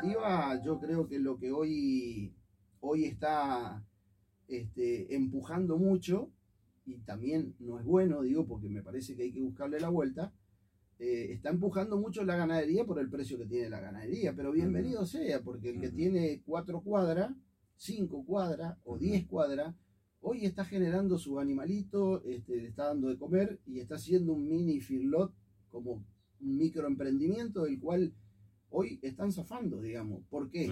definitiva, yo creo que lo que hoy, hoy está este, empujando mucho, y también no es bueno, digo, porque me parece que hay que buscarle la vuelta, eh, está empujando mucho la ganadería por el precio que tiene la ganadería, pero bienvenido sea, porque el que tiene cuatro cuadras, cinco cuadras o diez cuadras, hoy está generando su animalito, este, le está dando de comer y está haciendo un mini firlot como un microemprendimiento del cual hoy están zafando, digamos. ¿Por qué?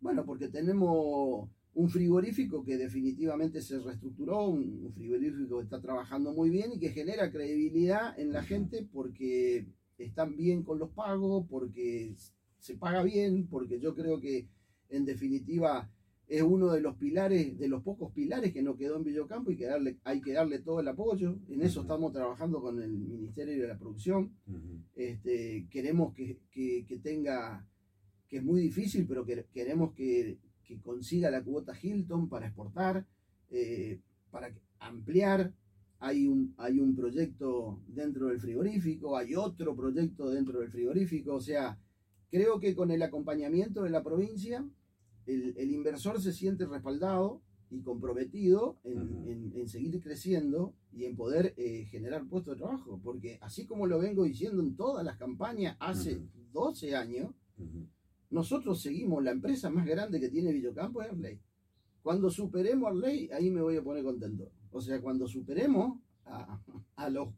Bueno, porque tenemos un frigorífico que definitivamente se reestructuró, un, frigorífico que está trabajando muy bien y que genera credibilidad en la gente porque están bien con los pagos, porque se paga bien, porque yo creo que en definitiva es uno de los pilares, de los pocos pilares que no quedó en Villocampo y que darle, hay que darle todo el apoyo. En eso estamos trabajando con el Ministerio de la Producción. Este, queremos que, tenga, que es muy difícil, pero que, queremos que, consiga la cuota Hilton para exportar, eh, para ampliar. Hay un, hay un proyecto dentro del frigorífico, hay otro proyecto dentro del frigorífico, o sea, creo que con el acompañamiento de la provincia el, inversor se siente respaldado y comprometido en, seguir creciendo y en poder eh, generar puestos de trabajo. Porque así como lo vengo diciendo en todas las campañas hace 12 años, nosotros seguimos la empresa más grande que tiene Villocampo es Arley. Cuando superemos Arley, ahí me voy a poner contento. O sea, cuando superemos a, a los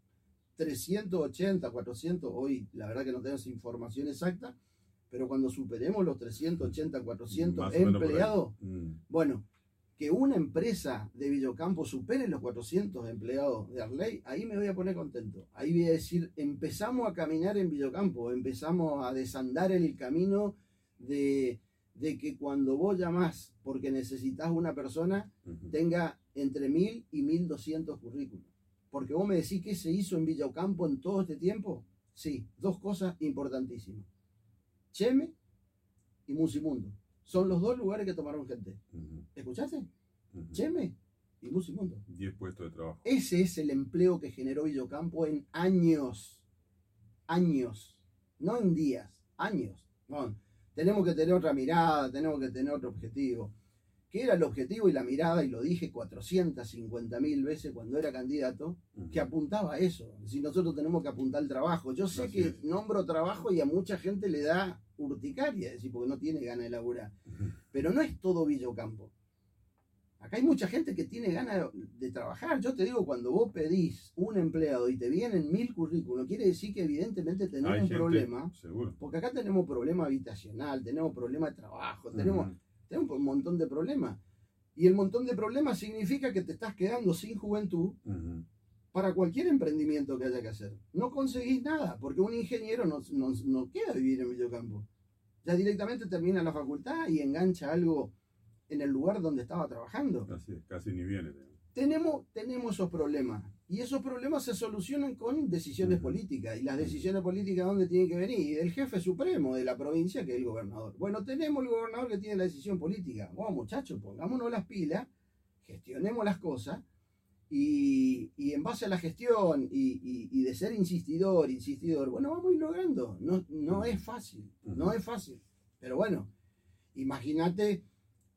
380, 400, hoy la verdad que no tenemos información exacta, pero cuando superemos los 380, 400 empleados, mm. bueno, que una empresa de Villocampo supere los 400 empleados de Arley, ahí me voy a poner contento. Ahí voy a decir, empezamos a caminar en Villocampo, empezamos a desandar el camino de, que cuando vos llamás porque necesitas una persona, tenga entre 1000 y 1200 currículos. Porque vos me decís que se hizo en Villocampo en todo este tiempo. Sí, dos cosas importantísimas. Cheme y Musimundo. Son los dos lugares que tomaron gente. ¿Escuchaste? Cheme y Musimundo. Diez puestos de trabajo. Ese es el empleo que generó Villocampo en años. Años. No en días, años. tenemos que tener otra mirada, tenemos que tener otro objetivo. ¿Qué era el objetivo y la mirada? Y lo dije 450 mil veces cuando era candidato, que apuntaba a eso. Si nosotros tenemos que apuntar al trabajo. Yo sé que nombro trabajo y a mucha gente le da urticaria, decir, porque no tiene ganas de laburar. Pero no es todo Villocampo. Acá hay mucha gente que tiene ganas de, trabajar. Yo te digo, cuando vos pedís un empleado y te vienen mil currículos, quiere decir que evidentemente tenemos un problema. Porque acá tenemos problema habitacional, tenemos problema de trabajo, tenemos tenemos un montón de problemas. Y el montón de problemas significa que te estás quedando sin juventud para cualquier emprendimiento que haya que hacer. No conseguís nada, porque un ingeniero no, no, queda vivir en Villocampo. Ya directamente termina la facultad y engancha algo en el lugar donde estaba trabajando. Casi, casi ni viene tenemos, tenemos esos problemas. Y esos problemas se solucionan con decisiones políticas. ¿Y las decisiones políticas dónde tienen que venir? El jefe supremo de la provincia, que es el gobernador. Bueno, tenemos el gobernador que tiene la decisión política. Bueno, muchachos, pongámonos las pilas, gestionemos las cosas. Y, en base a la gestión y, de ser insistidor, insistidor, bueno, vamos a ir logrando. No, no es fácil, no es fácil. Pero bueno, imagínate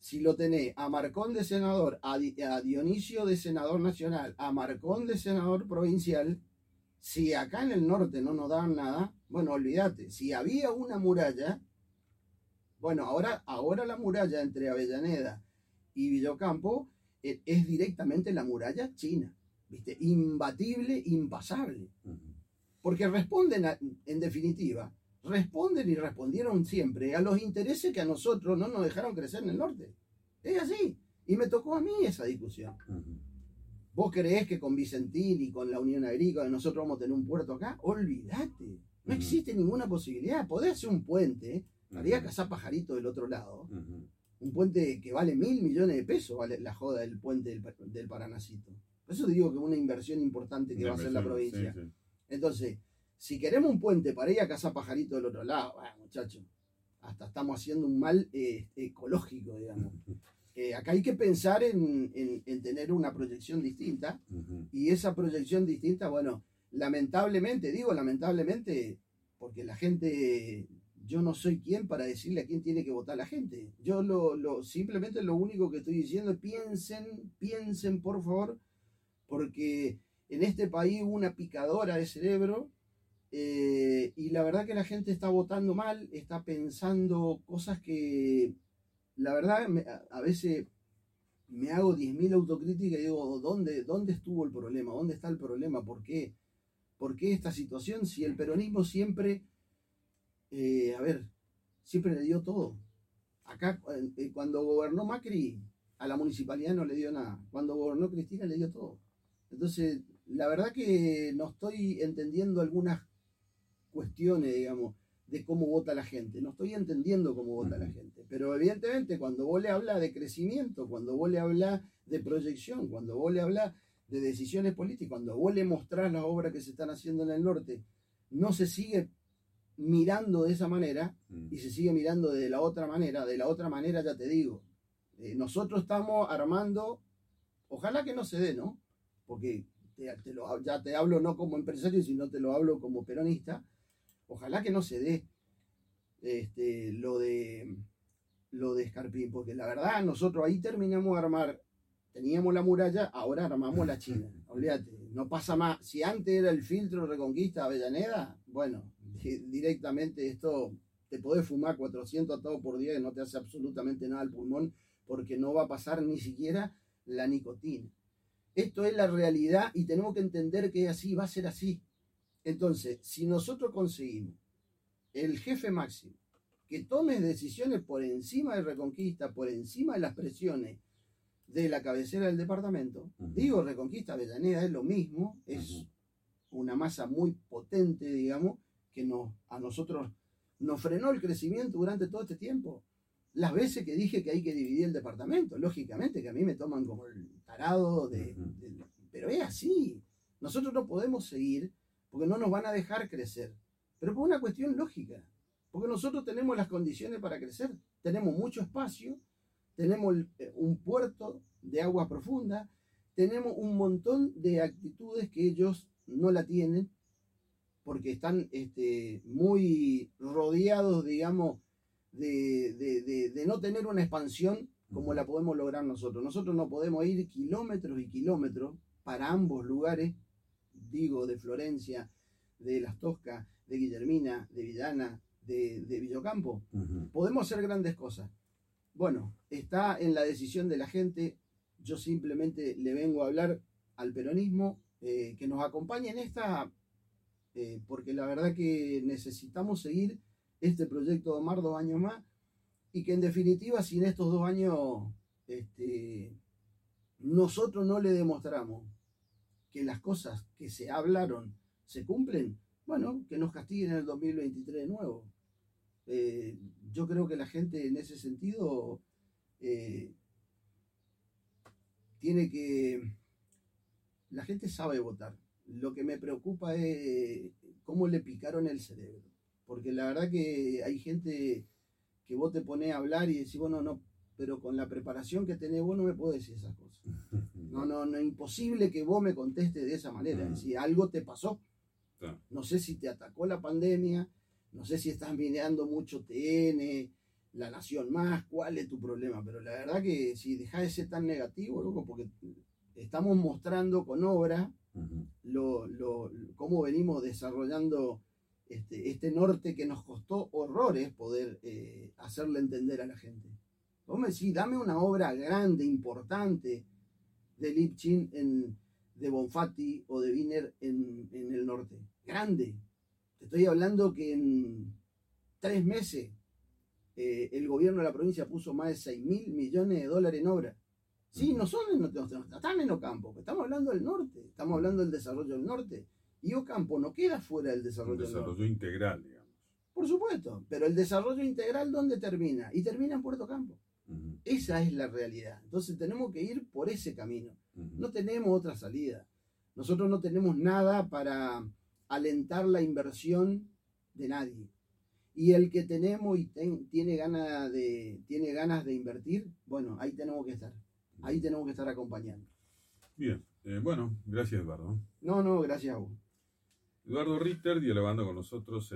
si lo tenés a Marcón de senador, a, Dionisio de senador nacional, a Marcón de senador provincial, si acá en el norte no nos dan nada, bueno, olvídate, si había una muralla, bueno, ahora, ahora la muralla entre Avellaneda y Villocampo e, es, directamente la muralla china, ¿viste? Imbatible, impasable. Porque responden, en definitiva, responden y respondieron siempre a los intereses que a nosotros no nos dejaron crecer en el norte. Es así. Y me tocó a mí esa discusión. ¿Vos creés que con Vicentín y con la Unión Agrícola nosotros vamos a tener un puerto acá? Olvídate. No existe ninguna posibilidad. Podés hacer un puente, haría cazar pajarito del otro lado. Un puente que vale mil millones de pesos, vale la joda del puente del, del Paranacito. Por eso digo que es una inversión importante que va a hacer la provincia. Entonces, si queremos un puente para ir a casa pajarito del otro lado, muchachos, hasta estamos haciendo un mal eh, ecológico, digamos. Eh, acá hay que pensar en, tener una proyección distinta y esa proyección distinta, bueno, lamentablemente, digo lamentablemente, porque la gente yo no soy quien para decirle a quién tiene que votar la gente. Yo lo, lo, simplemente lo único que estoy diciendo es piensen, piensen por favor, porque en este país una picadora de cerebro eh, y la verdad que la gente está votando mal, está pensando cosas que la verdad a, veces me hago 10.000 autocríticas y digo, ¿dónde, ¿dónde estuvo el problema? ¿Dónde está el problema? ¿Por qué? ¿Por qué esta situación? Si el peronismo siempre eh, a ver, siempre le dio todo. Acá, eh, cuando gobernó Macri, a la municipalidad no le dio nada. Cuando gobernó Cristina, le dio todo. Entonces, la verdad que no estoy entendiendo algunas cuestiones, digamos, de cómo vota la gente. No estoy entendiendo cómo vota la gente. Pero evidentemente, cuando vos le hablas de crecimiento, cuando vos le hablas de proyección, cuando vos le hablas de decisiones políticas, cuando vos le mostrás las obras que se están haciendo en el norte, no se sigue mirando de esa manera mm. y se sigue mirando de la otra manera. De la otra manera, ya te digo, eh, nosotros estamos armando, ojalá que no se dé, ¿no? Porque te, lo, ya te hablo no como empresario, sino te lo hablo como peronista. Ojalá que no se dé este, lo de lo de Escarpín, porque la verdad nosotros ahí terminamos de armar, teníamos la muralla, ahora armamos la China, olvídate, no pasa más, si antes era el filtro Reconquista Avellaneda, bueno, directamente esto te podés fumar 400 atados por día y no te hace absolutamente nada al pulmón porque no va a pasar ni siquiera la nicotina. Esto es la realidad y tenemos que entender que así, va a ser así. Entonces, si nosotros conseguimos el jefe máximo que tome decisiones por encima de Reconquista, por encima de las presiones de la cabecera del departamento, digo Reconquista Avellaneda es lo mismo, es una masa muy potente, digamos, que nos, a nosotros nos frenó el crecimiento durante todo este tiempo. Las veces que dije que hay que dividir el departamento, lógicamente que a mí me toman como el tarado de, pero es así. Nosotros no podemos seguir porque no nos van a dejar crecer. Pero por una cuestión lógica. Porque nosotros tenemos las condiciones para crecer. Tenemos mucho espacio, tenemos eh, un puerto de agua profunda, tenemos un montón de actitudes que ellos no la tienen porque están este, muy rodeados, digamos, de, no tener una expansión como la podemos lograr nosotros. Nosotros no podemos ir kilómetros y kilómetros para ambos lugares, digo, de Florencia, de Las Toscas, de Guillermina, de Villana, de, de Villocampo. Podemos hacer grandes cosas. Bueno, está en la decisión de la gente. Yo simplemente le vengo a hablar al peronismo eh, que nos acompañe en esta eh, porque la verdad que necesitamos seguir este proyecto de Omar dos años más y que en definitiva si en estos dos años este, nosotros no le demostramos que las cosas que se hablaron se cumplen, bueno, que nos castiguen en el 2023 de nuevo. Eh, yo creo que la gente en ese sentido eh, tiene que... La gente sabe votar lo que me preocupa es cómo le picaron el cerebro. Porque la verdad que hay gente que vos te pones a hablar y decís, bueno, no, pero con la preparación que tenés vos no me podés decir esas cosas. No, no, no, imposible que vos me contestes de esa manera. Es decir, algo te pasó. No sé si te atacó la pandemia, no sé si estás mirando mucho TN, La Nación Más, cuál es tu problema. Pero la verdad que si dejás de ser tan negativo, loco, porque estamos mostrando con obra lo, lo, cómo venimos desarrollando este, este, norte que nos costó horrores poder eh, hacerle entender a la gente. Vos me decís, dame una obra grande, importante de Lipchin en, de Bonfatti o de Wiener en, en el norte. Grande. Te estoy hablando que en tres meses eh, el gobierno de la provincia puso más de 6 mil millones de dólares en obra. Sí, no son en, no, están en Ocampo, estamos hablando del norte, estamos hablando del desarrollo del norte. Y Ocampo no queda fuera del desarrollo del norte. desarrollo integral, digamos. Por supuesto, pero el desarrollo integral, ¿dónde termina? Y termina en Puerto Campo. Esa es la realidad. Entonces tenemos que ir por ese camino. No tenemos otra salida. Nosotros no tenemos nada para alentar la inversión de nadie. Y el que tenemos y tiene, ganas de, tiene ganas de invertir, bueno, ahí tenemos que estar ahí tenemos que estar acompañando. Bien, eh, bueno, gracias Eduardo. No, no, gracias a vos. Eduardo Ritter dialogando con nosotros.